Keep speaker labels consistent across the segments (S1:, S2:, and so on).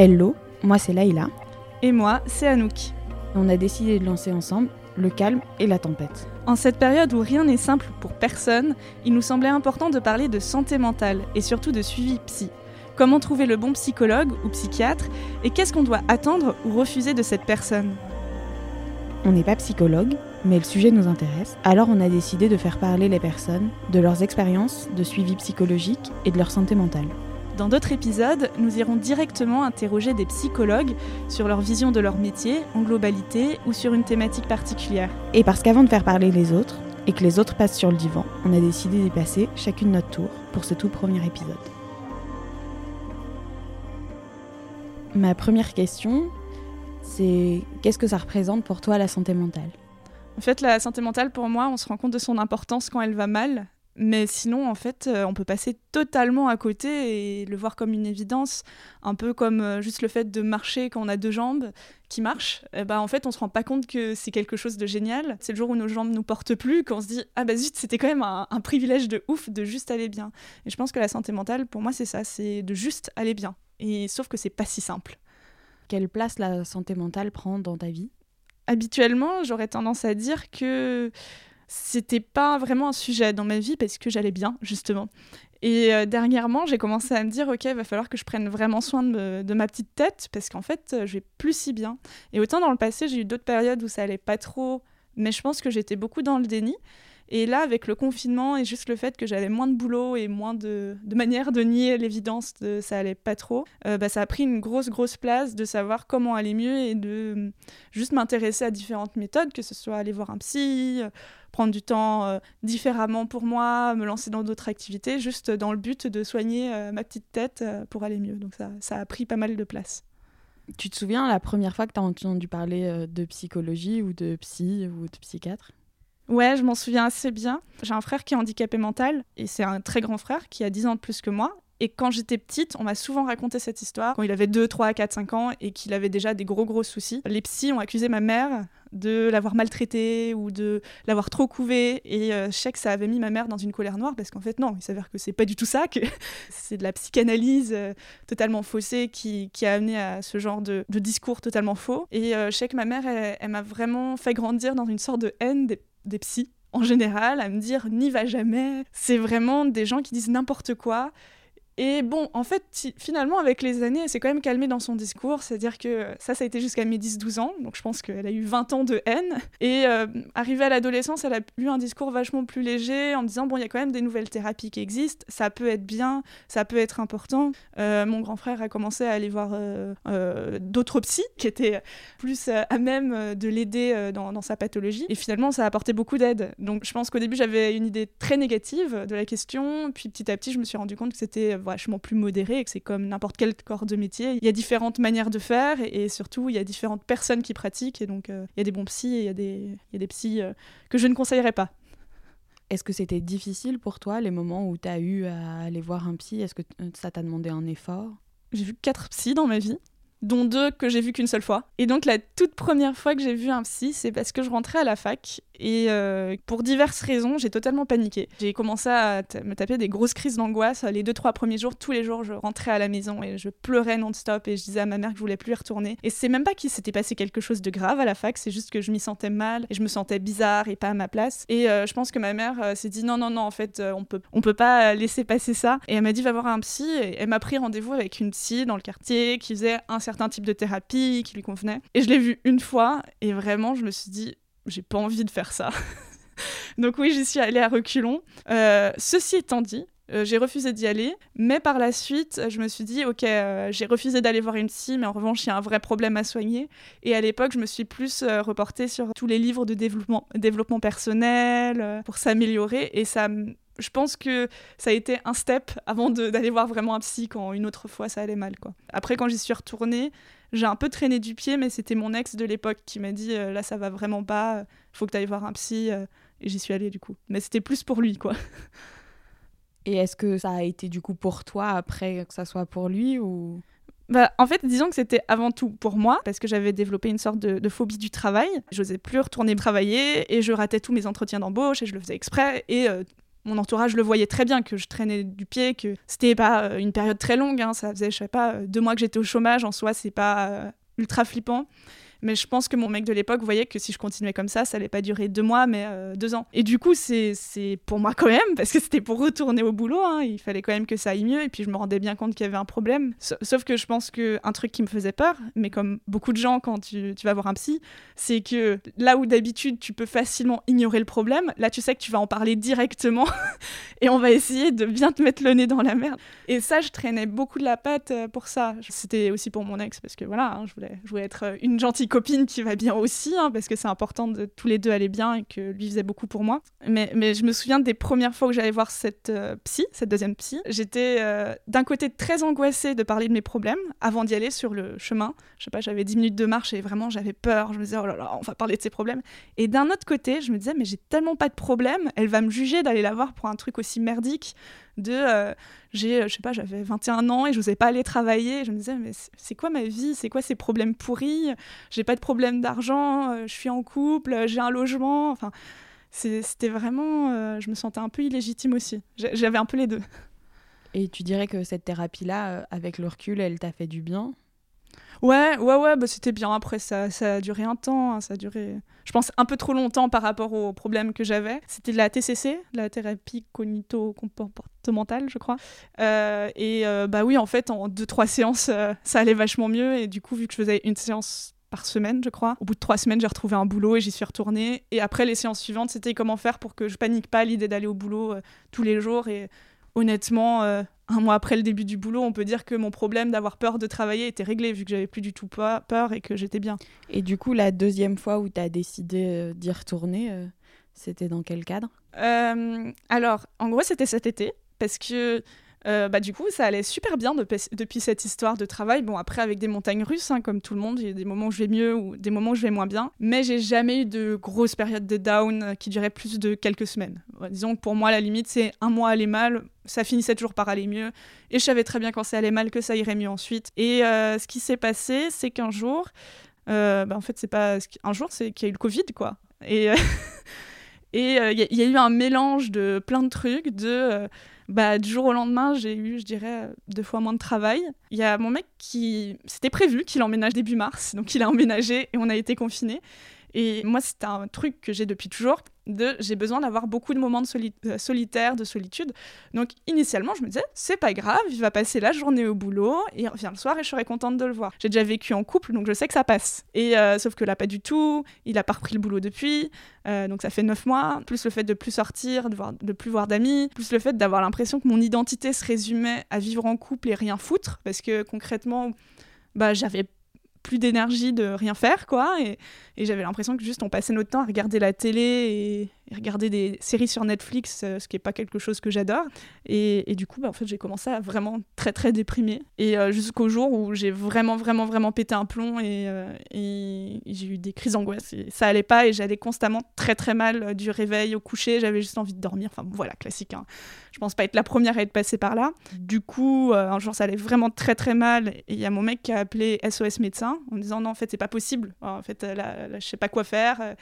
S1: Hello, moi c'est Laïla.
S2: Et moi, c'est Anouk.
S1: On a décidé de lancer ensemble le calme et la tempête.
S2: En cette période où rien n'est simple pour personne, il nous semblait important de parler de santé mentale et surtout de suivi psy. Comment trouver le bon psychologue ou psychiatre et qu'est-ce qu'on doit attendre ou refuser de cette personne?
S1: On n'est pas psychologue, mais le sujet nous intéresse, alors on a décidé de faire parler les personnes de leurs expériences de suivi psychologique et de leur santé mentale.
S2: Dans d'autres épisodes, nous irons directement interroger des psychologues sur leur vision de leur métier en globalité ou sur une thématique particulière.
S1: Et parce qu'avant de faire parler les autres, et que les autres passent sur le divan, on a décidé d'y passer chacune notre tour pour ce tout premier épisode. Ma première question, c'est qu'est-ce que ça représente pour toi la santé mentale?
S2: En fait, la santé mentale, pour moi, on se rend compte de son importance quand elle va mal. Mais sinon, en fait, euh, on peut passer totalement à côté et le voir comme une évidence, un peu comme euh, juste le fait de marcher quand on a deux jambes qui marchent. Et bah, en fait, on se rend pas compte que c'est quelque chose de génial. C'est le jour où nos jambes nous portent plus, qu'on se dit ah bah zut, c'était quand même un, un privilège de ouf de juste aller bien. Et je pense que la santé mentale, pour moi, c'est ça, c'est de juste aller bien. Et sauf que c'est pas si simple.
S1: Quelle place la santé mentale prend dans ta vie?
S2: Habituellement, j'aurais tendance à dire que c'était pas vraiment un sujet dans ma vie parce que j'allais bien, justement. Et euh, dernièrement, j'ai commencé à me dire, ok, il va falloir que je prenne vraiment soin de, de ma petite tête parce qu'en fait, euh, je vais plus si bien. Et autant dans le passé, j'ai eu d'autres périodes où ça allait pas trop, mais je pense que j'étais beaucoup dans le déni. Et là, avec le confinement et juste le fait que j'avais moins de boulot et moins de, manière de nier l'évidence de ça allait pas trop, euh, bah, ça a pris une grosse, grosse place de savoir comment aller mieux et de euh, juste m'intéresser à différentes méthodes, que ce soit aller voir un psy, euh, prendre du temps euh, différemment pour moi, me lancer dans d'autres activités, juste dans le but de soigner ma petite tête pour aller mieux. Donc ça, ça a pris pas mal de place.
S1: Tu te souviens la première fois que tu as entendu parler de psychologie ou de psy ou de psychiatre?
S2: Ouais, je m'en souviens assez bien. J'ai un frère qui est handicapé mental et c'est un très grand frère qui a 10 ans de plus que moi. Et quand j'étais petite, on m'a souvent raconté cette histoire, quand il avait 2, 3, 4, 5 ans et qu'il avait déjà des gros gros soucis. Les psys ont accusé ma mère de l'avoir maltraité ou de l'avoir trop couvé et euh, je sais que ça avait mis ma mère dans une colère noire parce qu'en fait non, il s'avère que c'est pas du tout ça, que c'est de la psychanalyse euh, totalement faussée qui, qui, a amené à ce genre de, discours totalement faux. Et euh, je sais que ma mère, elle, m'a vraiment fait grandir dans une sorte de haine des psys en général, à me dire n'y va jamais. C'est vraiment des gens qui disent n'importe quoi. Et bon, en fait, finalement, avec les années, elle s'est quand même calmée dans son discours. C'est-à-dire que ça, ça a été jusqu'à mes 10-12 ans. Donc je pense qu'elle a eu 20 ans de haine. Et euh, arrivée à l'adolescence, elle a eu un discours vachement plus léger en me disant, bon, il y a quand même des nouvelles thérapies qui existent. Ça peut être bien, ça peut être important. Euh, mon grand frère a commencé à aller voir euh, d'autres psys qui étaient plus à même de l'aider dans, dans, sa pathologie. Et finalement, ça a apporté beaucoup d'aide. Donc je pense qu'au début, j'avais une idée très négative de la question. Puis petit à petit, je me suis rendu compte que c'était vachement plus modéré et que c'est comme n'importe quel corps de métier. Il y a différentes manières de faire et, et surtout il y a différentes personnes qui pratiquent et donc euh, il y a des bons psys et il y a des, il y a des psys euh, que je ne conseillerais pas.
S1: Est-ce que c'était difficile pour toi les moments où tu as eu à aller voir un psy? Est-ce que ça t'a demandé un effort?
S2: J'ai vu quatre psys dans ma vie dont deux que j'ai vu qu'une seule fois. Et donc la toute première fois que j'ai vu un psy, c'est parce que je rentrais à la fac et euh, pour diverses raisons, j'ai totalement paniqué. J'ai commencé à me taper des grosses crises d'angoisse. Les deux, trois premiers jours, tous les jours, je rentrais à la maison et je pleurais non-stop et je disais à ma mère que je voulais plus y retourner. Et c'est même pas qu'il s'était passé quelque chose de grave à la fac, c'est juste que je m'y sentais mal et je me sentais bizarre et pas à ma place. Et euh, je pense que ma mère euh, s'est dit non, non, non, en fait, on peut, on peut pas laisser passer ça. Et elle m'a dit va voir un psy et elle m'a pris rendez-vous avec une psy dans le quartier qui faisait un certain type de thérapie qui lui convenait. Et je l'ai vue une fois et vraiment, je me suis dit j'ai pas envie de faire ça. Donc oui, j'y suis allée à reculons. Euh, ceci étant dit, euh, j'ai refusé d'y aller, mais par la suite, je me suis dit, ok, euh, j'ai refusé d'aller voir une psy, mais en revanche, il y a un vrai problème à soigner. Et à l'époque, je me suis plus reportée sur tous les livres de développement, développement personnel pour s'améliorer. Et ça, je pense que ça a été un step avant d'aller voir vraiment un psy quand une autre fois ça allait mal. Quoi. Après, quand j'y suis retournée, j'ai un peu traîné du pied, mais c'était mon ex de l'époque qui m'a dit là, ça va vraiment pas, faut que tu ailles voir un psy. et j'y suis allée du coup. Mais c'était plus pour lui, quoi.
S1: Et est-ce que ça a été du coup pour toi après que ça soit pour lui ou?
S2: Bah, en fait, disons que c'était avant tout pour moi, parce que j'avais développé une sorte de, de phobie du travail. J'osais plus retourner travailler et je ratais tous mes entretiens d'embauche et je le faisais exprès. Et euh, mon entourage le voyait très bien, que je traînais du pied, que c'était pas une période très longue, hein. ça faisait, je sais pas, deux mois que j'étais au chômage, en soi, c'est pas ultra flippant. Mais je pense que mon mec de l'époque voyait que si je continuais comme ça, ça allait pas durer deux mois, mais euh, deux ans. Et du coup, c'est pour moi quand même, parce que c'était pour retourner au boulot. Hein. il fallait quand même que ça aille mieux. Et puis je me rendais bien compte qu'il y avait un problème. Sauf que je pense qu'un truc qui me faisait peur, mais comme beaucoup de gens quand tu, tu vas voir un psy, c'est que là où d'habitude tu peux facilement ignorer le problème, là tu sais que tu vas en parler directement et on va essayer de bien te mettre le nez dans la merde. Et ça, je traînais beaucoup de la patte euh, pour ça. C'était aussi pour mon ex, parce que voilà, hein, je, voulais, je voulais être une gentille copine qui va bien aussi, hein, parce que c'est important de tous les deux aller bien et que lui faisait beaucoup pour moi. Mais, mais je me souviens des premières fois où j'allais voir cette euh, psy, cette deuxième psy. J'étais euh, d'un côté très angoissée de parler de mes problèmes avant d'y aller sur le chemin. Je sais pas, j'avais 10 minutes de marche et vraiment j'avais peur. Je me disais, oh là là, on va parler de ses problèmes. Et d'un autre côté, je me disais, mais j'ai tellement pas de problème, elle va me juger d'aller la voir pour un truc aussi merdique de euh, j'ai je sais pas j'avais 21 ans et je n'osais pas aller travailler. Je me disais mais c'est quoi ma vie? C'est quoi ces problèmes pourris? J'ai pas de problème d'argent euh, je suis en couple j'ai un logement. Enfin c'était vraiment euh, je me sentais un peu illégitime aussi. J'avais un peu les deux.
S1: Et tu dirais que cette thérapie là avec le recul elle t'a fait du bien?
S2: Ouais, ouais, ouais, bah c'était bien. Après, ça, ça a duré un temps. Hein, ça a duré, je pense, un peu trop longtemps par rapport aux problèmes que j'avais. C'était de la TCC, la thérapie cognito-comportementale, je crois. Euh, et euh, bah oui, en fait, en deux, trois séances, euh, ça allait vachement mieux. Et du coup, vu que je faisais une séance par semaine, je crois. Au bout de trois semaines, j'ai retrouvé un boulot et j'y suis retournée. Et après, les séances suivantes, c'était comment faire pour que je panique pas l'idée d'aller au boulot tous les jours. Et honnêtement, un mois après le début du boulot, on peut dire que mon problème d'avoir peur de travailler était réglé, vu que j'avais plus du tout peur et que j'étais bien.
S1: Et du coup, la deuxième fois où tu as décidé euh, d'y retourner, euh, c'était dans quel cadre?
S2: Euh, Alors, en gros, c'était cet été, parce que euh, bah, du coup, ça allait super bien depuis cette histoire de travail. Bon, après, avec des montagnes russes, hein, comme tout le monde, il y a des moments où je vais mieux ou des moments où je vais moins bien. Mais j'ai jamais eu de grosses périodes de down euh, qui duraient plus de quelques semaines. disons que pour moi, la limite, c'est un mois aller mal, ça finissait toujours par aller mieux. Et je savais très bien quand ça allait mal que ça irait mieux ensuite. Et euh, ce qui s'est passé, c'est qu'un jour, bah, en fait, c'est pas un jour, c'est qu'il y a eu le Covid, quoi. Et il y, a eu un mélange de plein de trucs, de bah, du jour au lendemain, j'ai eu, je dirais, deux fois moins de travail. Il y a mon mec qui. C'était prévu qu'il emménage début mars, donc il a emménagé et on a été confinés. Et moi, c'est un truc que j'ai depuis toujours de j'ai besoin d'avoir beaucoup de moments de euh, solitaire, de solitude. Donc initialement, je me disais, c'est pas grave, il va passer la journée au boulot, et il revient le soir et je serai contente de le voir. J'ai déjà vécu en couple, donc je sais que ça passe. Et euh, sauf que là, pas du tout, il a pas repris le boulot depuis, euh, donc ça fait neuf mois, plus le fait de plus sortir, de, voir, de plus voir d'amis, plus le fait d'avoir l'impression que mon identité se résumait à vivre en couple et rien foutre, parce que concrètement, bah, j'avais plus d'énergie de rien faire, quoi. Et, et j'avais l'impression que juste on passait notre temps à regarder la télé regarder des séries sur Netflix, euh, ce qui n'est pas quelque chose que j'adore. Et, du coup, bah, en fait, j'ai commencé à vraiment très, très déprimer. Et euh, jusqu'au jour où j'ai vraiment, vraiment, vraiment pété un plomb et, euh, j'ai eu des crises d'angoisse. Ça allait pas et j'allais constamment très, très mal du réveil au coucher. J'avais juste envie de dormir. Enfin, voilà, classique. Hein. Je pense pas être la première à être passée par là. Du coup, un jour, ça allait vraiment très, très mal. Et il y a mon mec qui a appelé SOS médecin en disant non, en fait, c'est pas possible. En fait, là, là je sais pas quoi faire.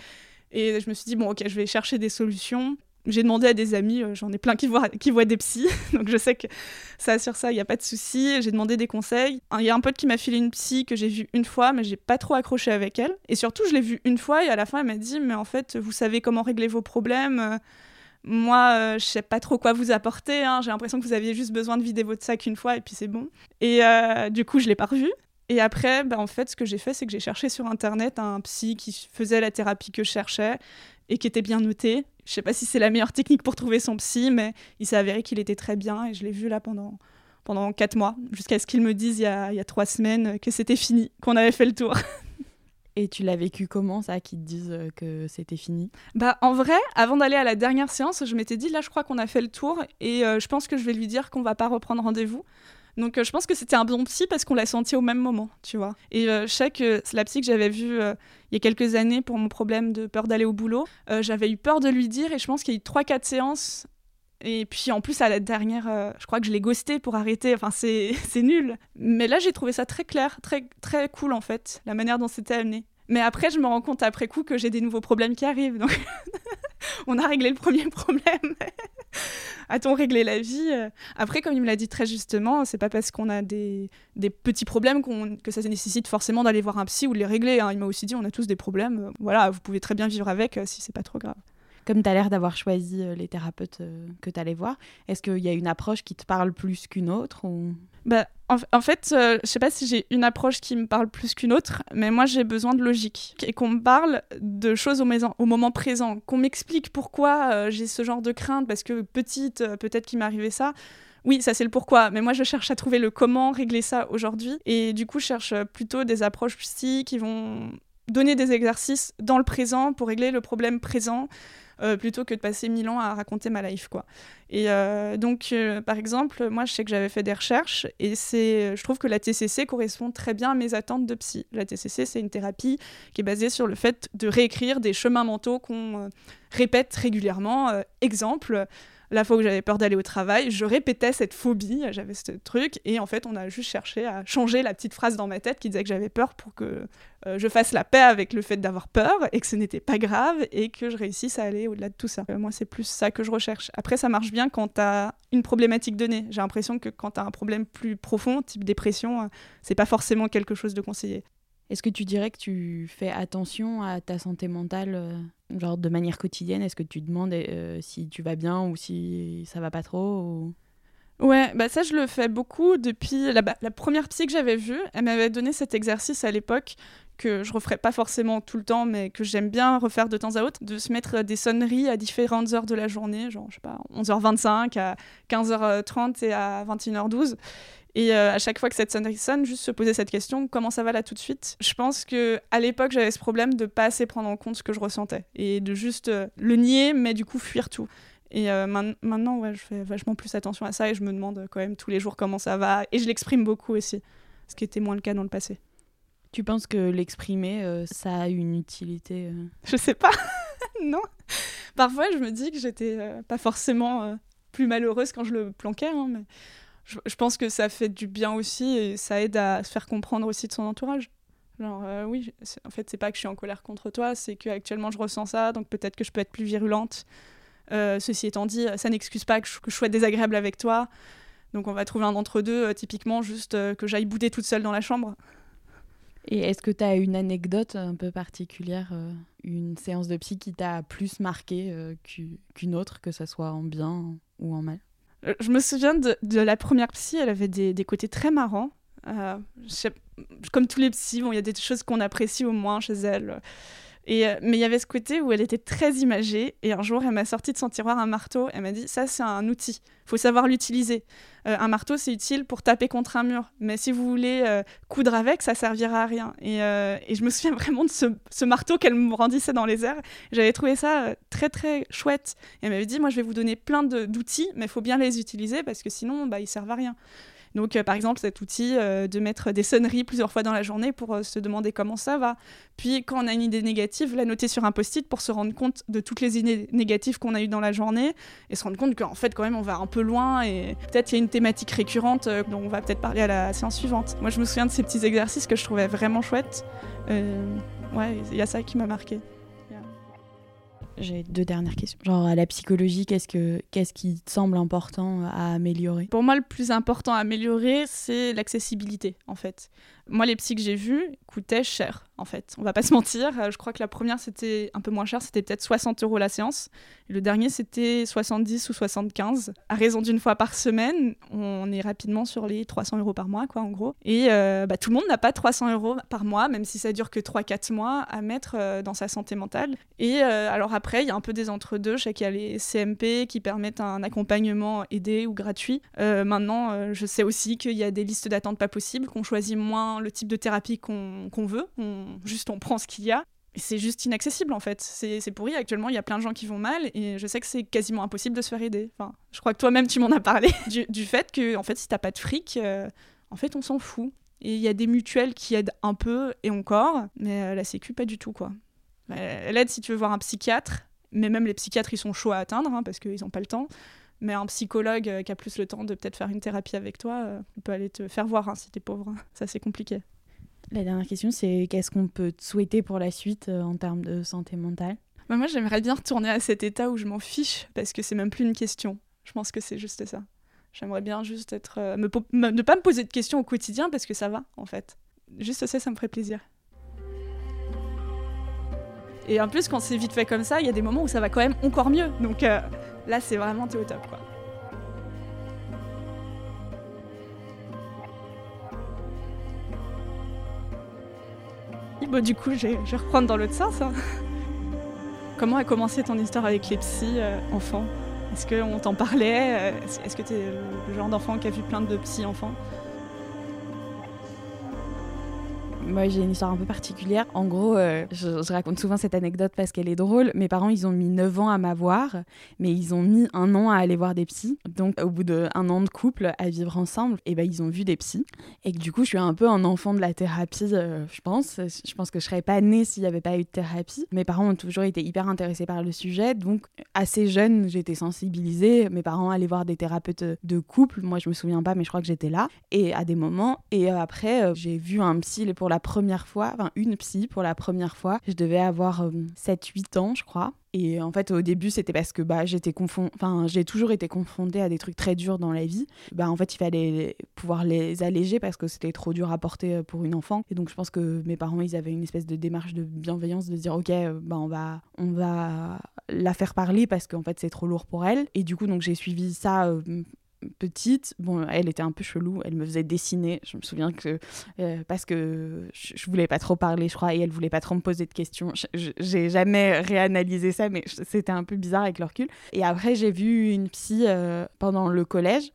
S2: Et je me suis dit, bon, ok, je vais chercher des solutions. J'ai demandé à des amis, euh, j'en ai plein qui voient, qui des psys, donc je sais que ça sur ça, il n'y a pas de souci. J'ai demandé des conseils. Il y a un pote qui m'a filé une psy que j'ai vue une fois, mais j'ai pas trop accroché avec elle. Et surtout, je l'ai vue une fois et à la fin, elle m'a dit, mais en fait, vous savez comment régler vos problèmes. Moi, euh, je sais pas trop quoi vous apporter. Hein. J'ai l'impression que vous aviez juste besoin de vider votre sac une fois et puis c'est bon. Et euh, du coup, je l'ai pas revue. Et après, bah, en fait, ce que j'ai fait, c'est que j'ai cherché sur Internet un psy qui faisait la thérapie que je cherchais et qui était bien noté. Je sais pas si c'est la meilleure technique pour trouver son psy, mais il s'est avéré qu'il était très bien et je l'ai vu là pendant, pendant quatre mois, jusqu'à ce qu'il me dise il y, a, il y a trois semaines que c'était fini, qu'on avait fait le tour.
S1: Et tu l'as vécu comment ça, qu'ils te disent euh, que c'était fini?
S2: Bah en vrai, avant d'aller à la dernière séance, je m'étais dit là je crois qu'on a fait le tour et euh, je pense que je vais lui dire qu'on va pas reprendre rendez-vous. Donc euh, je pense que c'était un bon psy parce qu'on l'a senti au même moment, tu vois. Et euh, je sais que la psy que j'avais vue euh, il y a quelques années pour mon problème de peur d'aller au boulot, j'avais eu peur de lui dire et je pense qu'il y a eu 3-4 séances et puis en plus, à la dernière, je crois que je l'ai ghosté pour arrêter. Enfin, c'est nul. Mais là, j'ai trouvé ça très clair, très, très cool en fait, la manière dont c'était amené. Mais après, je me rends compte après coup que j'ai des nouveaux problèmes qui arrivent. Donc, on a réglé le premier problème. A-t-on réglé la vie Après, comme il me l'a dit très justement, c'est pas parce qu'on a des, des petits problèmes que ça nécessite forcément d'aller voir un psy ou de les régler. Hein. Il m'a aussi dit on a tous des problèmes. Voilà, vous pouvez très bien vivre avec si c'est pas trop grave.
S1: Comme tu as l'air d'avoir choisi les thérapeutes que tu allais voir, est-ce qu'il y a une approche qui te parle plus qu'une autre ou...
S2: Bah, en, fait, euh, je sais pas si j'ai une approche qui me parle plus qu'une autre, mais moi j'ai besoin de logique. Et qu'on me parle de choses au, moment présent, qu'on m'explique pourquoi euh, j'ai ce genre de crainte parce que petite, euh, peut-être qu'il arrivé ça. Oui, ça c'est le pourquoi, mais moi je cherche à trouver le comment régler ça aujourd'hui. Et du coup je cherche plutôt des approches psy qui vont donner des exercices dans le présent pour régler le problème présent euh, plutôt que de passer mille ans à raconter ma life quoi. Et euh, donc euh, par exemple, moi je sais que j'avais fait des recherches et c'est je trouve que la TCC correspond très bien à mes attentes de psy. La TCC, c'est une thérapie qui est basée sur le fait de réécrire des chemins mentaux qu'on répète régulièrement. exemple, la fois où j'avais peur d'aller au travail, je répétais cette phobie, j'avais ce truc, et en fait, on a juste cherché à changer la petite phrase dans ma tête qui disait que j'avais peur pour que euh, je fasse la paix avec le fait d'avoir peur et que ce n'était pas grave et que je réussisse à aller au-delà de tout ça. Euh, moi, c'est plus ça que je recherche. Après, ça marche bien quand tu as une problématique donnée. J'ai l'impression que quand tu as un problème plus profond, type dépression, euh, c'est pas forcément quelque chose de conseillé.
S1: Est-ce que tu dirais que tu fais attention à ta santé mentale, euh, genre de manière quotidienne? Est-ce que tu demandes euh, si tu vas bien ou si ça va pas trop
S2: Ouais, bah ça je le fais beaucoup depuis la, la première psy que j'avais vue. Elle m'avait donné cet exercice à l'époque que je referais pas forcément tout le temps, mais que j'aime bien refaire de temps à autre, de se mettre des sonneries à différentes heures de la journée, genre je sais pas, 11h25 à 15h30 et à 21h12. Et euh, à chaque fois que cette sonnerie sonne, juste se poser cette question comment ça va là tout de suite? Je pense que à l'époque, j'avais ce problème de pas assez prendre en compte ce que je ressentais et de juste euh, le nier, mais du coup fuir tout. Et euh, maintenant, ouais, je fais vachement plus attention à ça et je me demande quand même tous les jours comment ça va. Et je l'exprime beaucoup aussi, ce qui était moins le cas dans le passé.
S1: Tu penses que l'exprimer, ça a une utilité
S2: Je sais pas. non. Parfois, je me dis que j'étais pas forcément plus malheureuse quand je le planquais. Hein, mais je, pense que ça fait du bien aussi et ça aide à se faire comprendre aussi de son entourage. Genre, euh, oui, en fait, c'est pas que je suis en colère contre toi, c'est qu'actuellement je ressens ça, donc peut-être que je peux être plus virulente. Euh, ceci étant dit, ça n'excuse pas que je, que sois désagréable avec toi. Donc on va trouver un entre-deux, euh, typiquement juste que j'aille bouder toute seule dans la chambre.
S1: Et est-ce que tu as une anecdote un peu particulière, une séance de psy qui t'a plus marqué qu'une autre, que ça soit en bien ou en mal?
S2: Je me souviens de, la première psy, elle avait des, côtés très marrants. Euh, comme tous les psys, il y a des choses qu'on apprécie au moins chez elle. Et, euh, mais il y avait ce côté où elle était très imagée. Et un jour, elle m'a sorti de son tiroir un marteau. Elle m'a dit Ça, c'est un outil. Il faut savoir l'utiliser. Euh, un marteau, c'est utile pour taper contre un mur. Mais si vous voulez euh, coudre avec, ça servira à rien. Et, je me souviens vraiment de ce, ce marteau qu'elle me rendissait dans les airs. J'avais trouvé ça très, très chouette. Et elle m'avait dit Moi, je vais vous donner plein d'outils, mais il faut bien les utiliser parce que sinon, bah, ils servent à rien. Donc, euh, par exemple, cet outil euh, de mettre des sonneries plusieurs fois dans la journée pour euh, se demander comment ça va. Puis, quand on a une idée négative, la noter sur un post-it pour se rendre compte de toutes les idées négatives qu'on a eues dans la journée et se rendre compte qu'en fait, quand même, on va un peu loin et peut-être il y a une thématique récurrente dont on va peut-être parler à la séance suivante. Moi, je me souviens de ces petits exercices que je trouvais vraiment chouettes. ouais, il y a ça qui m'a marqué.
S1: J'ai deux dernières questions. Genre à la psychologie, qu'est-ce que qu'est-ce qui te semble important à améliorer?
S2: Pour moi, le plus important à améliorer, c'est l'accessibilité en fait. Moi, les psys que j'ai vus coûtaient cher, en fait. On va pas se mentir. Euh, je crois que la première, c'était un peu moins cher, c'était peut-être 60 euros la séance. Le dernier, c'était 70 ou 75. À raison d'une fois par semaine, on est rapidement sur les 300 euros par mois, quoi, en gros. Et euh, bah, tout le monde n'a pas 300 euros par mois, même si ça dure que 3-4 mois, à mettre euh, dans sa santé mentale. Et alors après, il y a un peu des entre-deux. Je sais qu'il y a les CMP qui permettent un accompagnement aidé ou gratuit. maintenant, je sais aussi qu'il y a des listes d'attente pas possibles, qu'on choisit moins le type de thérapie qu'on veut, on, juste on prend ce qu'il y a. C'est juste inaccessible en fait. C'est pourri. Actuellement, il y a plein de gens qui vont mal et je sais que c'est quasiment impossible de se faire aider. Enfin, je crois que toi-même, tu m'en as parlé du, fait que en fait, si t'as pas de fric, euh, en fait, on s'en fout. Et il y a des mutuelles qui aident un peu et encore, mais euh, la Sécu, pas du tout quoi. Elle aide si tu veux voir un psychiatre, mais même les psychiatres, ils sont chauds à atteindre hein, parce qu'ils n'ont pas le temps. Mais un psychologue euh, qui a plus le temps de peut-être faire une thérapie avec toi, euh, peut aller te faire voir hein, si t'es pauvre. Ça, c'est compliqué.
S1: La dernière question, c'est qu'est-ce qu'on peut te souhaiter pour la suite euh, en termes de santé mentale?
S2: Bah, Moi, j'aimerais bien retourner à cet état où je m'en fiche, parce que c'est même plus une question. Je pense que c'est juste ça. J'aimerais bien juste être. Euh, ne pas me poser de questions au quotidien parce que ça va, en fait. Juste ça, ça me ferait plaisir. Et en plus, quand c'est vite fait comme ça, il y a des moments où ça va quand même encore mieux. Donc là, c'est vraiment tout au top, quoi. Bon, du coup, je vais reprendre dans l'autre sens. Hein. Comment a commencé ton histoire avec les psys euh, enfants Est-ce qu'on t'en parlait? Euh, Est-ce que tu es le genre d'enfant qui a vu plein de psy enfants?
S1: Moi, j'ai une histoire un peu particulière. En gros, euh, je, raconte souvent cette anecdote parce qu'elle est drôle. Mes parents, ils ont mis 9 ans à m'avoir, mais ils ont mis un an à aller voir des psys. Donc, au bout d'un an de couple à vivre ensemble, eh ben, ils ont vu des psys. Et que, du coup, je suis un peu un enfant de la thérapie, euh, je pense. Je pense que je serais pas née s'il n'y avait pas eu de thérapie. Mes parents ont toujours été hyper intéressés par le sujet. Donc, assez jeune, été sensibilisée. Mes parents allaient voir des thérapeutes de couple. Moi, je me souviens pas, mais je crois que j'étais là. Et à des moments. Et euh, après, j'ai vu un psy pour la première fois, enfin une psy pour la première fois. Je devais avoir 7-8 euh, ans, je crois. Et en fait, au début, c'était parce que bah, j'étais confond... enfin, j'ai toujours été confrontée à des trucs très durs dans la vie. Bah, en fait, il fallait pouvoir les alléger parce que c'était trop dur à porter euh, pour une enfant. Et donc, je pense que mes parents, ils avaient une espèce de démarche de bienveillance de dire, ok, euh, bah, on va, on va la faire parler parce qu'en fait, c'est trop lourd pour elle. Et du coup, donc j'ai suivi ça petite, bon, elle était un peu chelou, elle me faisait dessiner. Je me souviens que euh, parce que je, voulais pas trop parler, je crois, et elle voulait pas trop me poser de questions. J'ai jamais réanalysé ça, mais c'était un peu bizarre avec le recul. Et après, j'ai vu une psy euh, pendant le collège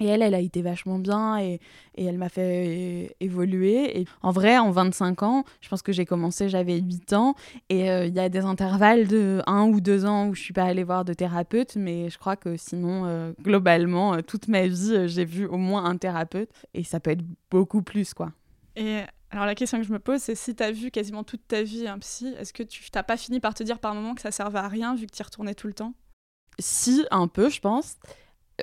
S1: et elle, elle a été vachement bien et, et elle m'a fait évoluer. Et en vrai, en 25 ans, je pense que j'ai commencé, j'avais 8 ans. Et euh, il y a des intervalles de 1 ou 2 ans où je suis pas allée voir de thérapeute. Mais je crois que sinon, euh, globalement, euh, toute ma vie, j'ai vu au moins un thérapeute. Et ça peut être beaucoup plus, quoi.
S2: Et alors la question que je me pose, c'est si tu as vu quasiment toute ta vie un psy, est-ce que tu t'as pas fini par te dire par moment que ça servait à rien vu que tu y retournais tout le temps?
S1: Si, un peu, je pense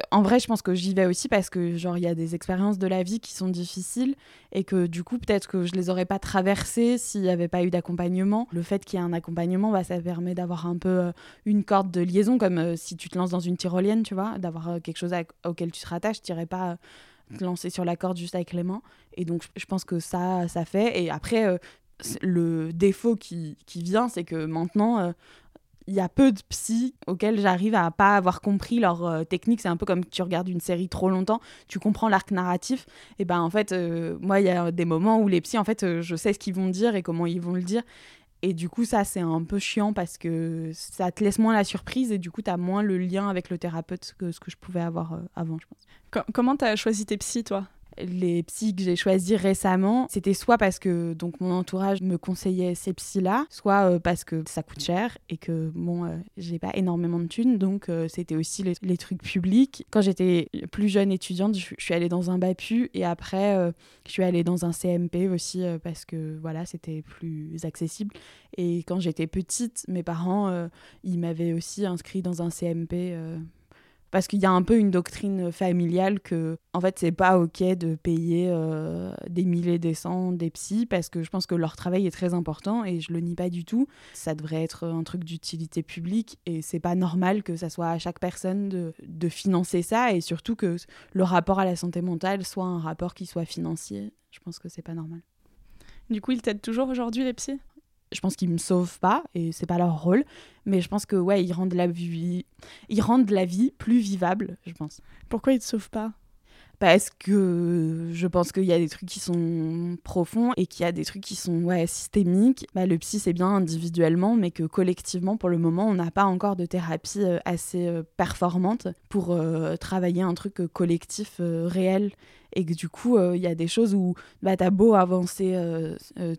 S1: en vrai, je pense que j'y vais aussi parce que genre il y a des expériences de la vie qui sont difficiles et que du coup peut-être que je les aurais pas traversées s'il n'y avait pas eu d'accompagnement. Le fait qu'il y ait un accompagnement, bah, ça permet d'avoir un peu euh, une corde de liaison comme euh, si tu te lances dans une tyrolienne, tu vois, d'avoir euh, quelque chose auquel tu te rattaches. Tu n'irais pas te lancer sur la corde juste avec les mains. Et donc je pense que ça, ça fait. Et après le défaut qui, qui vient, c'est que maintenant, il y a peu de psy auxquels j'arrive à pas avoir compris leur euh, technique. C'est un peu comme tu regardes une série trop longtemps, tu comprends l'arc narratif. Et ben en fait, euh, moi, il y a des moments où les psys, en fait, euh, je sais ce qu'ils vont dire et comment ils vont le dire. Et du coup, ça, c'est un peu chiant parce que ça te laisse moins la surprise et du coup, tu as moins le lien avec le thérapeute que ce que je pouvais avoir avant, je pense.
S2: comment tu as choisi tes psys, toi?
S1: Les psys que j'ai choisis récemment, c'était soit parce que donc mon entourage me conseillait ces psys-là, soit euh, parce que ça coûte cher et que bon, euh, j'ai pas énormément de thunes, donc euh, c'était aussi les, trucs publics. Quand j'étais plus jeune étudiante, je, suis allée dans un BAPU et après je suis allée dans un CMP aussi parce que voilà, c'était plus accessible. Et quand j'étais petite, mes parents, ils m'avaient aussi inscrit dans un CMP parce qu'il y a un peu une doctrine familiale que en fait c'est pas ok de payer euh, des milliers des cents des psys parce que je pense que leur travail est très important et je le nie pas du tout. Ça devrait être un truc d'utilité publique et c'est pas normal que ça soit à chaque personne de, de financer ça et surtout que le rapport à la santé mentale soit un rapport qui soit financier. Je pense que c'est pas normal.
S2: Du coup, ils t'aident toujours aujourd'hui, les psys?
S1: Je pense qu'ils me sauvent pas et c'est pas leur rôle mais je pense que ouais ils rendent la vie ils rendent la vie plus vivable je pense.
S2: Pourquoi ils te sauvent pas?
S1: Parce que je pense qu'il y a des trucs qui sont profonds et qu'il y a des trucs qui sont ouais, systémiques. Bah, le psy, c'est bien individuellement, mais que collectivement, pour le moment, on n'a pas encore de thérapie euh, assez euh, performante pour euh, travailler un truc collectif réel et que du coup, il y a des choses où bah, tu as beau avancer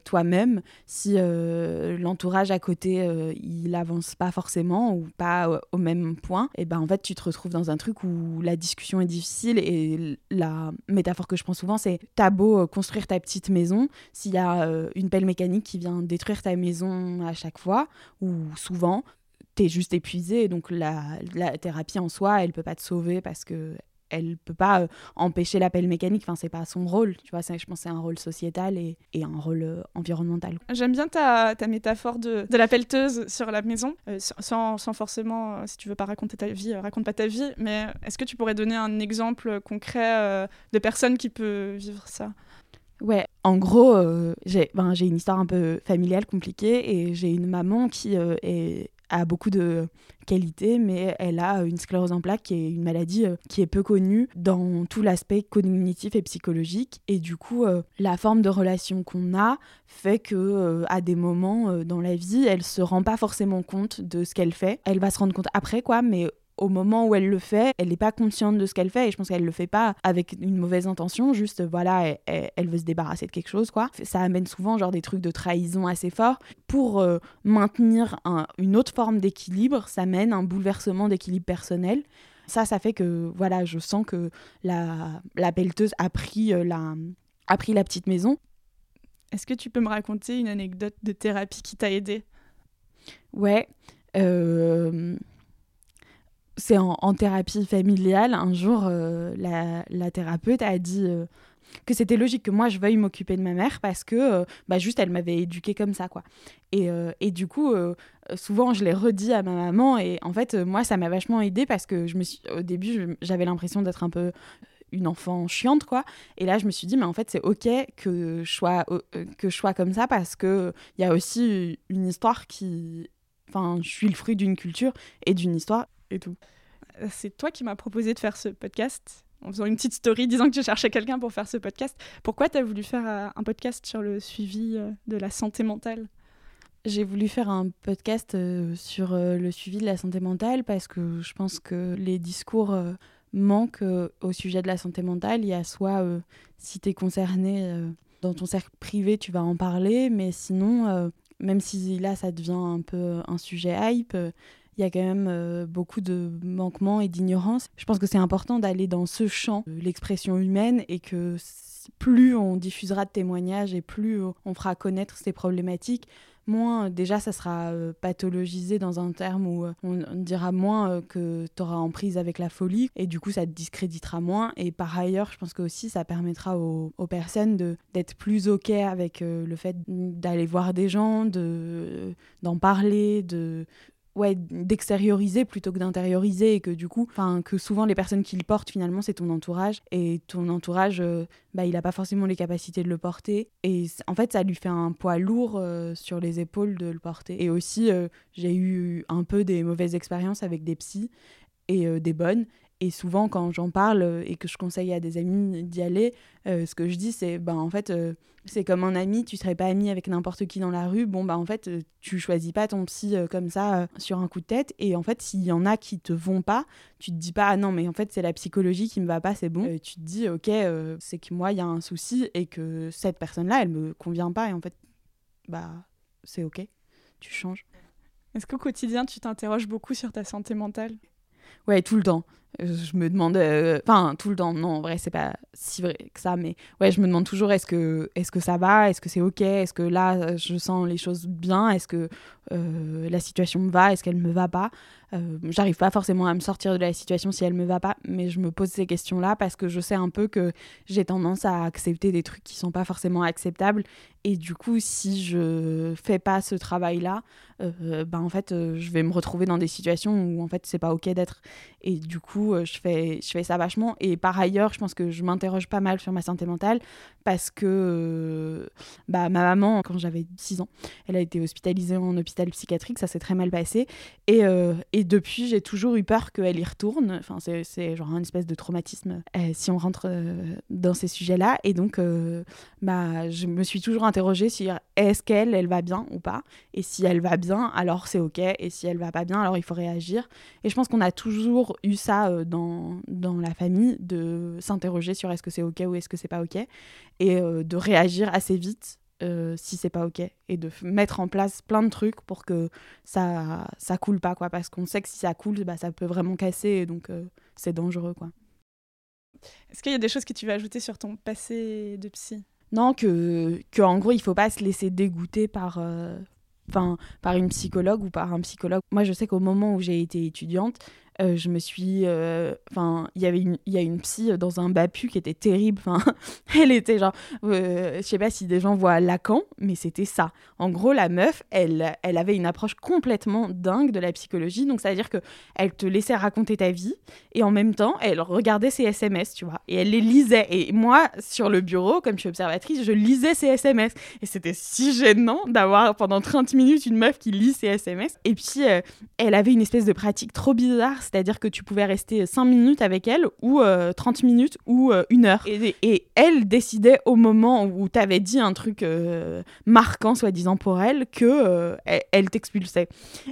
S1: toi-même, si l'entourage à côté, il avance pas forcément ou pas au même point, et ben en fait, tu te retrouves dans un truc où la discussion est difficile et la métaphore que je prends souvent, c'est t'as beau construire ta petite maison, s'il y a une pelle mécanique qui vient détruire ta maison à chaque fois ou souvent, t'es juste épuisé. Donc la, la, thérapie en soi, elle peut pas te sauver parce que elle peut pas euh, empêcher l'appel mécanique. Enfin, c'est pas son rôle. Tu vois, je pense c'est un rôle sociétal et, et un rôle euh, environnemental.
S2: J'aime bien ta, ta métaphore de, de, la pelleteuse sur la maison, euh, sans, sans, forcément, si tu veux pas raconter ta vie, raconte pas ta vie. Mais est-ce que tu pourrais donner un exemple concret de personne qui peut vivre ça?
S1: Ouais, en gros, j'ai ben, une histoire un peu familiale compliquée et j'ai une maman qui est a beaucoup de qualités, mais elle a une sclérose en plaques qui est une maladie euh, qui est peu connue dans tout l'aspect cognitif et psychologique. Et du coup, euh, la forme de relation qu'on a fait que euh, à des moments dans la vie, elle se rend pas forcément compte de ce qu'elle fait. Elle va se rendre compte après, quoi, mais au moment où elle le fait, elle n'est pas consciente de ce qu'elle fait et je pense qu'elle le fait pas avec une mauvaise intention, juste voilà, elle, veut se débarrasser de quelque chose quoi. Ça amène souvent genre des trucs de trahison assez forts. Pour euh, maintenir une autre forme d'équilibre, ça mène un bouleversement d'équilibre personnel. Ça, ça fait que voilà, je sens que la, la pelleteuse a pris, euh, la, a pris la petite maison.
S2: Est-ce que tu peux me raconter une anecdote de thérapie qui t'a aidé
S1: Ouais. Euh c'est en, thérapie familiale. Un jour, euh, la, thérapeute a dit euh, que c'était logique que moi je veuille m'occuper de ma mère parce que euh, bah, juste elle m'avait éduquée comme ça quoi. Et, et du coup, souvent je l'ai redit à ma maman et en fait moi ça m'a vachement aidé parce que je me suis, au début j'avais l'impression d'être un peu une enfant chiante quoi et là je me suis dit mais en fait c'est ok que je sois que je sois comme ça parce que il y a aussi une histoire qui enfin je suis le fruit d'une culture et d'une histoire
S2: Euh, c'est toi qui m'as proposé de faire ce podcast en faisant une petite story disant que tu cherchais quelqu'un pour faire ce podcast. Pourquoi tu as voulu faire euh, un podcast sur le suivi euh, de la santé mentale?
S1: J'ai voulu faire un podcast sur le suivi de la santé mentale parce que je pense que les discours manquent au sujet de la santé mentale. Il y a soit, si tu es concerné dans ton cercle privé, tu vas en parler, mais sinon, même si là, ça devient un peu un sujet hype, il y a quand même euh, beaucoup de manquements et d'ignorance. Je pense que c'est important d'aller dans ce champ, l'expression humaine, et que plus on diffusera de témoignages et plus on fera connaître ces problématiques, moins déjà ça sera euh, pathologisé dans un terme où euh, on, dira moins que tu auras en prise avec la folie et du coup ça te discréditera moins et par ailleurs je pense que aussi ça permettra aux, aux personnes d'être plus ok avec le fait d'aller voir des gens de d'en parler de ouais, d'extérioriser plutôt que d'intérioriser et que du coup, enfin que souvent les personnes qui le portent finalement c'est ton entourage. Et ton entourage euh, bah il n'a pas forcément les capacités de le porter. Et en fait ça lui fait un poids lourd euh, sur les épaules de le porter. Et aussi euh, j'ai eu un peu des mauvaises expériences avec des psys et des bonnes et souvent, quand j'en parle euh, et que je conseille à des amis d'y aller, euh, ce que je dis, c'est ben, en fait, euh, c'est comme un ami, tu serais pas ami avec n'importe qui dans la rue. Bon, bah, en fait, tu choisis pas ton psy comme ça sur un coup de tête. Et en fait, s'il y en a qui te vont pas, tu te dis pas, ah non, mais en fait, c'est la psychologie qui me va pas, c'est bon. tu te dis, ok, c'est que moi, il y a un souci et que cette personne-là, elle me convient pas. Et en fait, bah, c'est ok, tu changes.
S2: Est-ce qu'au quotidien, tu t'interroges beaucoup sur ta santé mentale?
S1: Ouais, tout le temps. Je me demande, euh, enfin tout le temps, non, en vrai, c'est pas si vrai que ça, mais ouais, je me demande toujours est-ce que, est -ce que ça va, est-ce que c'est ok, est-ce que là, je sens les choses bien, est-ce que euh, la situation me va, est-ce qu'elle me va pas? Euh, j'arrive pas forcément à me sortir de la situation si elle me va pas, mais je me pose ces questions-là parce que je sais un peu que j'ai tendance à accepter des trucs qui sont pas forcément acceptables. Et du coup, si je fais pas ce travail-là, euh, ben en fait, je vais me retrouver dans des situations où en fait c'est pas ok d'être. Et du coup, je fais, je fais ça vachement. Et par ailleurs, je pense que je m'interroge pas mal sur ma santé mentale parce que bah, ma maman, quand j'avais 6 ans, elle a été hospitalisée en hôpital psychiatrique, ça s'est très mal passé. Et, euh, et depuis, j'ai toujours eu peur qu'elle y retourne. Enfin, c'est genre une espèce de traumatisme euh, si on rentre euh, dans ces sujets-là. Et donc, bah, je me suis toujours interrogée sur est-ce qu'elle, elle va bien ou pas. Et si elle va bien, alors c'est OK. Et si elle va pas bien, alors il faut réagir. Et je pense qu'on a toujours eu ça dans, dans la famille, de s'interroger sur est-ce que c'est OK ou est-ce que c'est pas OK et euh, de réagir assez vite euh, si c'est pas ok et de mettre en place plein de trucs pour que ça ça coule pas quoi parce qu'on sait que si ça coule bah, ça peut vraiment casser et donc euh, c'est dangereux quoi.
S2: Est-ce qu'il y a des choses que tu veux ajouter sur ton passé de psy?
S1: Non que, que en gros il faut pas se laisser dégoûter par enfin par une psychologue ou par un psychologue. Moi je sais qu'au moment où j'ai été étudiante je me suis. Enfin, il y avait une, y a une psy dans un BAPU qui était terrible. Enfin, elle était genre. je sais pas si des gens voient Lacan, mais c'était ça. En gros, la meuf, elle, elle avait une approche complètement dingue de la psychologie. Donc, ça veut dire que elle te laissait raconter ta vie et en même temps, elle regardait ses SMS, tu vois. Et elle les lisait. Et moi, sur le bureau, comme je suis observatrice, je lisais ses SMS. Et c'était si gênant d'avoir pendant 30 minutes une meuf qui lit ses SMS. Et puis, euh, elle avait une espèce de pratique trop bizarre, c'est-à-dire que tu pouvais rester 5 minutes avec elle, ou 30 euh, minutes, ou euh, une heure. Et, elle décidait au moment où tu avais dit un truc marquant, soi-disant pour elle, que elle, t'expulsait.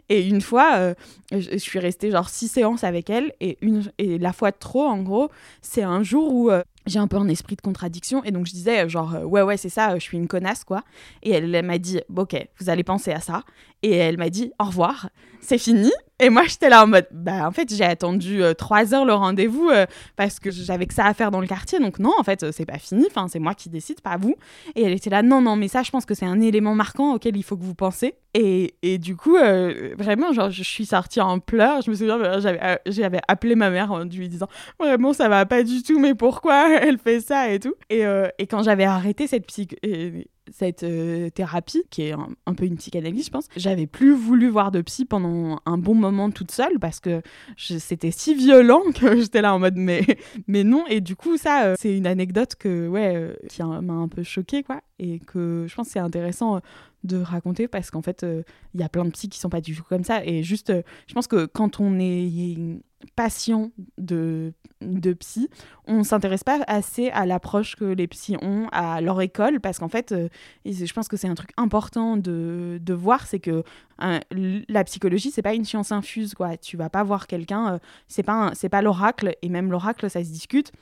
S1: Et une fois, je, suis restée genre 6 séances avec elle, et, une, et la fois de trop, en gros, c'est un jour où j'ai un peu un esprit de contradiction et donc je disais genre euh, ouais ouais c'est ça je suis une connasse quoi et elle, m'a dit ok vous allez penser à ça et elle m'a dit au revoir c'est fini et moi j'étais là en mode bah en fait j'ai attendu euh, trois heures le rendez-vous euh, parce que j'avais que ça à faire dans le quartier. Donc non en fait c'est pas fini. Enfin c'est moi qui décide pas vous. Et elle était là non non mais ça je pense que c'est un élément marquant auquel il faut que vous pensez. Et, et du coup vraiment genre je suis sortie en pleurs. Je me souviens j'avais j'avais appelé ma mère en lui disant vraiment ça va pas du tout mais pourquoi elle fait ça et tout. Et, euh, et quand j'avais arrêté cette, cette euh, thérapie, qui est un, peu une psychanalyse, je pense, j'avais plus voulu voir de psy pendant un bon moment toute seule parce que c'était si violent que j'étais là en mode mais, non. Et du coup, ça, euh, c'est une anecdote que, ouais, qui m'a un peu choquée, quoi. Et que je pense que c'est intéressant de raconter parce qu'en fait, il y a plein de psys qui sont pas du tout comme ça. Et juste, je pense que quand on est patient de, de psy, on s'intéresse pas assez à l'approche que les psys ont à leur école parce qu'en fait, euh, je pense que c'est un truc important de, de voir, c'est que la psychologie, c'est pas une science infuse, quoi. Tu vas pas voir quelqu'un, euh, c'est pas, pas l'oracle, et même l'oracle, ça se discute.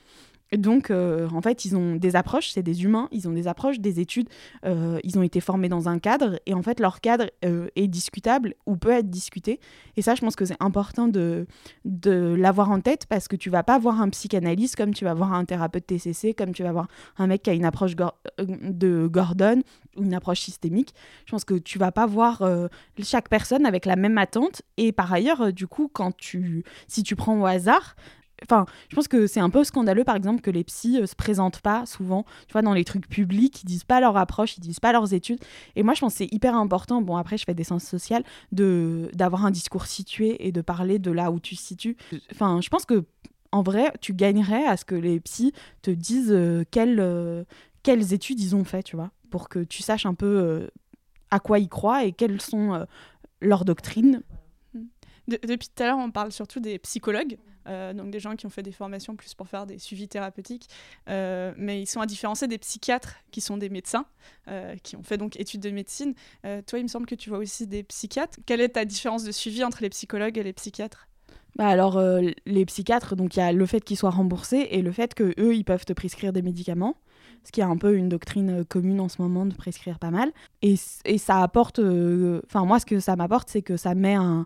S1: Donc, euh, en fait, ils ont des approches, c'est des humains, ils ont des approches, des études, euh, ils ont été formés dans un cadre, et en fait, leur cadre euh, est discutable ou peut être discuté. Et ça, je pense que c'est important de, de l'avoir en tête parce que tu vas pas voir un psychanalyste comme tu vas voir un thérapeute TCC, comme tu vas voir un mec qui a une approche de Gordon ou une approche systémique. Je pense que tu vas pas voir chaque personne avec la même attente. Et par ailleurs, du coup, quand tu, si tu prends au hasard, Enfin, je pense que c'est un peu scandaleux, par exemple, que les psys euh, se présentent pas souvent, tu vois, dans les trucs publics, ils disent pas leur approche, ils disent pas leurs études. Et moi, je pense que c'est hyper important. Bon, après, je fais des sciences sociales, d'avoir un discours situé et de parler de là où tu te situes. Enfin, je pense que en vrai, tu gagnerais à ce que les psys te disent euh, quelles, euh, quelles études ils ont fait, tu vois, pour que tu saches un peu à quoi ils croient et quelles sont leurs doctrines.
S2: depuis tout à l'heure, on parle surtout des psychologues. Euh, donc des gens qui ont fait des formations plus pour faire des suivis thérapeutiques, euh, mais ils sont à différencier des psychiatres qui sont des médecins, euh, qui ont fait donc études de médecine. toi, il me semble que tu vois aussi des psychiatres. Quelle est ta différence de suivi entre les psychologues et les psychiatres?
S1: Bah alors les psychiatres, donc il y a le fait qu'ils soient remboursés et le fait que eux ils peuvent te prescrire des médicaments ce qui est un peu une doctrine euh, commune en ce moment de prescrire pas mal. Et, et ça apporte, euh, enfin moi ce que ça m'apporte, c'est que ça met un,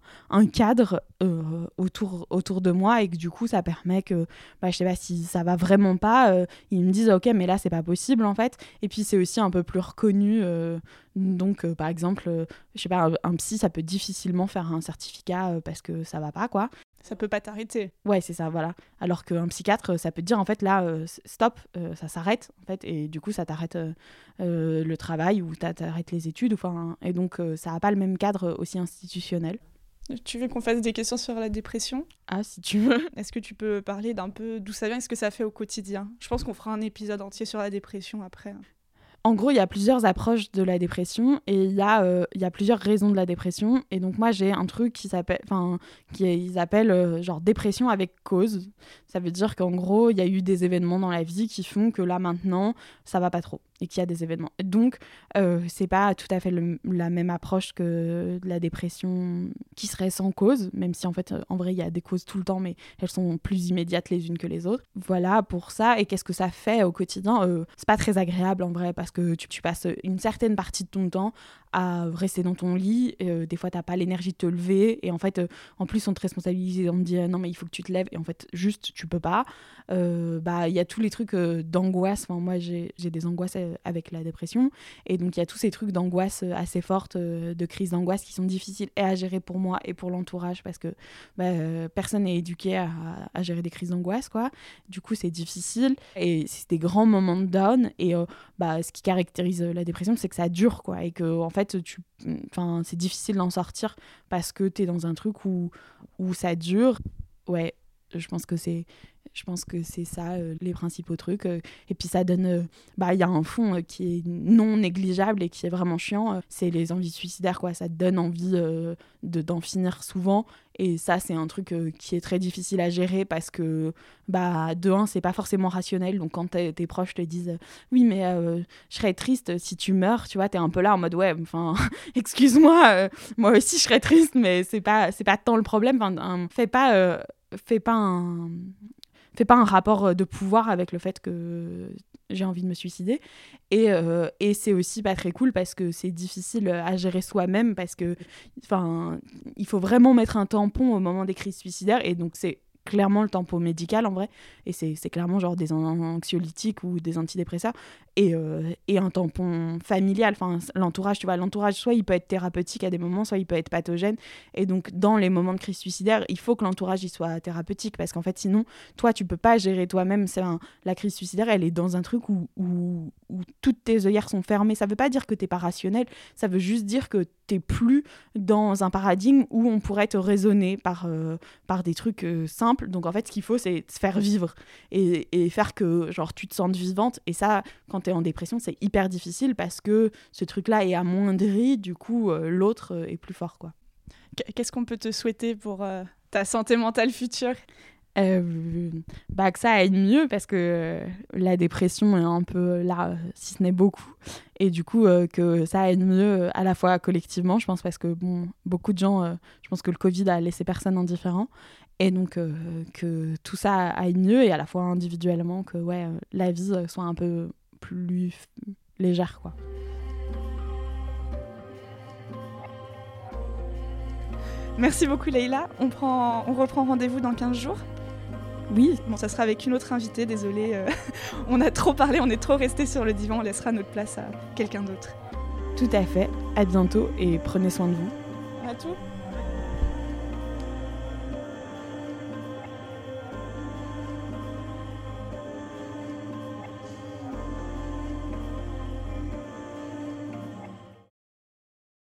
S1: cadre euh, autour, autour de moi et que du coup ça permet que, bah, je sais pas si ça va vraiment pas, ils me disent ok mais là c'est pas possible en fait. Et puis c'est aussi un peu plus reconnu. donc par exemple, je sais pas, un, un, psy ça peut difficilement faire un certificat parce que ça va pas quoi
S2: ça peut pas t'arrêter.
S1: Ouais, c'est ça, voilà. Alors qu'un psychiatre, ça peut te dire en fait là, euh, stop, euh, ça s'arrête en fait, et du coup ça t'arrête euh, le travail ou t'arrête les études, enfin, et donc ça n'a pas le même cadre aussi institutionnel.
S2: Tu veux qu'on fasse des questions sur la dépression?
S1: Ah, si tu veux.
S2: Est-ce que tu peux parler d'un peu d'où ça vient, ce que ça fait au quotidien? Je pense qu'on fera un épisode entier sur la dépression après.
S1: En gros, il y a plusieurs approches de la dépression et il y, a, euh, il y a plusieurs raisons de la dépression. Et donc, moi, j'ai un truc qui s'appelle, appellent euh, genre dépression avec cause. Ça veut dire qu'en gros, il y a eu des événements dans la vie qui font que là, maintenant, ça va pas trop et qu'il y a des événements. Donc, euh, c'est pas tout à fait la même approche que la dépression qui serait sans cause, même si en fait, euh, en vrai, il y a des causes tout le temps, mais elles sont plus immédiates les unes que les autres. Voilà pour ça. Et qu'est-ce que ça fait au quotidien? Euh, C'est pas très agréable en vrai, parce que tu, passes une certaine partie de ton temps à rester dans ton lit. Euh, des fois, tu n'as pas l'énergie de te lever. Et en fait, euh, en plus, on te responsabilise. On te dit non, mais il faut que tu te lèves. Et en fait, juste, tu peux pas. Bah, il y a tous les trucs d'angoisse. Enfin, moi, j'ai des angoisses avec la dépression. Et donc, il y a tous ces trucs d'angoisse assez fortes, de crise d'angoisse qui sont difficiles et à gérer pour moi et pour l'entourage parce que bah, personne n'est éduqué à, à, gérer des crises d'angoisse. quoi. Du coup, c'est difficile. Et c'est des grands moments de down. Et bah, ce qui caractérise la dépression, c'est que ça dure. quoi. Et que, en fait, tu, enfin, c'est difficile d'en sortir parce que tu es dans un truc où, où ça dure. Ouais, je pense que c'est je pense que c'est ça euh, les principaux trucs. Euh, et puis ça donne, euh, bah il y a un fond qui est non négligeable et qui est vraiment chiant. c'est les envies suicidaires quoi. Ça te donne envie de d'en finir souvent. Et ça c'est un truc qui est très difficile à gérer parce que bah de un c'est pas forcément rationnel. Donc quand tes proches te disent oui mais je serais triste si tu meurs, tu vois, t'es un peu là en mode ouais enfin excuse-moi, moi aussi je serais triste mais c'est pas c'est pas tant le problème. Enfin, fais pas fais pas un fais pas un rapport euh, de pouvoir avec le fait que j'ai envie de me suicider. Et, euh, et c'est aussi pas très cool parce que c'est difficile à gérer soi-même parce que, enfin, il faut vraiment mettre un tampon au moment des crises suicidaires et donc c'est clairement le tempo médical en vrai et c'est clairement genre des anxiolytiques ou des antidépresseurs et, euh, et un tampon familial. Enfin l'entourage tu vois l'entourage soit il peut être thérapeutique à des moments soit il peut être pathogène. Et donc dans les moments de crise suicidaire il faut que l'entourage soit thérapeutique. Parce qu'en fait sinon toi tu peux pas gérer toi-même. La crise suicidaire elle est dans un truc où, où, où toutes tes œillères sont fermées. Ça veut pas dire que t'es pas rationnel. Ça veut juste dire que t'es plus dans un paradigme où on pourrait te raisonner par, euh, par des trucs euh, simples. Donc en fait, ce qu'il faut, c'est se faire vivre et, et, faire que genre tu te sentes vivante. Et ça, quand tu es en dépression, c'est hyper difficile parce que ce truc-là est amoindri, du coup, euh, l'autre est plus fort. quoi.
S2: Qu'est-ce qu'on peut te souhaiter pour ta santé mentale future?
S1: Euh, bah, que ça aille mieux parce que euh, la dépression est un peu là, si ce n'est beaucoup. Et du coup, euh, que ça aille mieux à la fois collectivement, je pense, parce que bon, beaucoup de gens, je pense que le Covid a laissé personne indifférent. Et donc, que tout ça aille mieux et à la fois individuellement, que ouais, la vie soit un peu plus légère, quoi.
S2: Merci beaucoup Leïla. On, prend, on reprend rendez-vous dans 15 jours.
S1: Oui.
S2: Bon, ça sera avec une autre invitée, désolée. Euh, on a trop parlé, on est trop resté sur le divan, on laissera notre place à quelqu'un d'autre.
S1: Tout à fait. À bientôt et prenez soin de vous.
S2: À tout.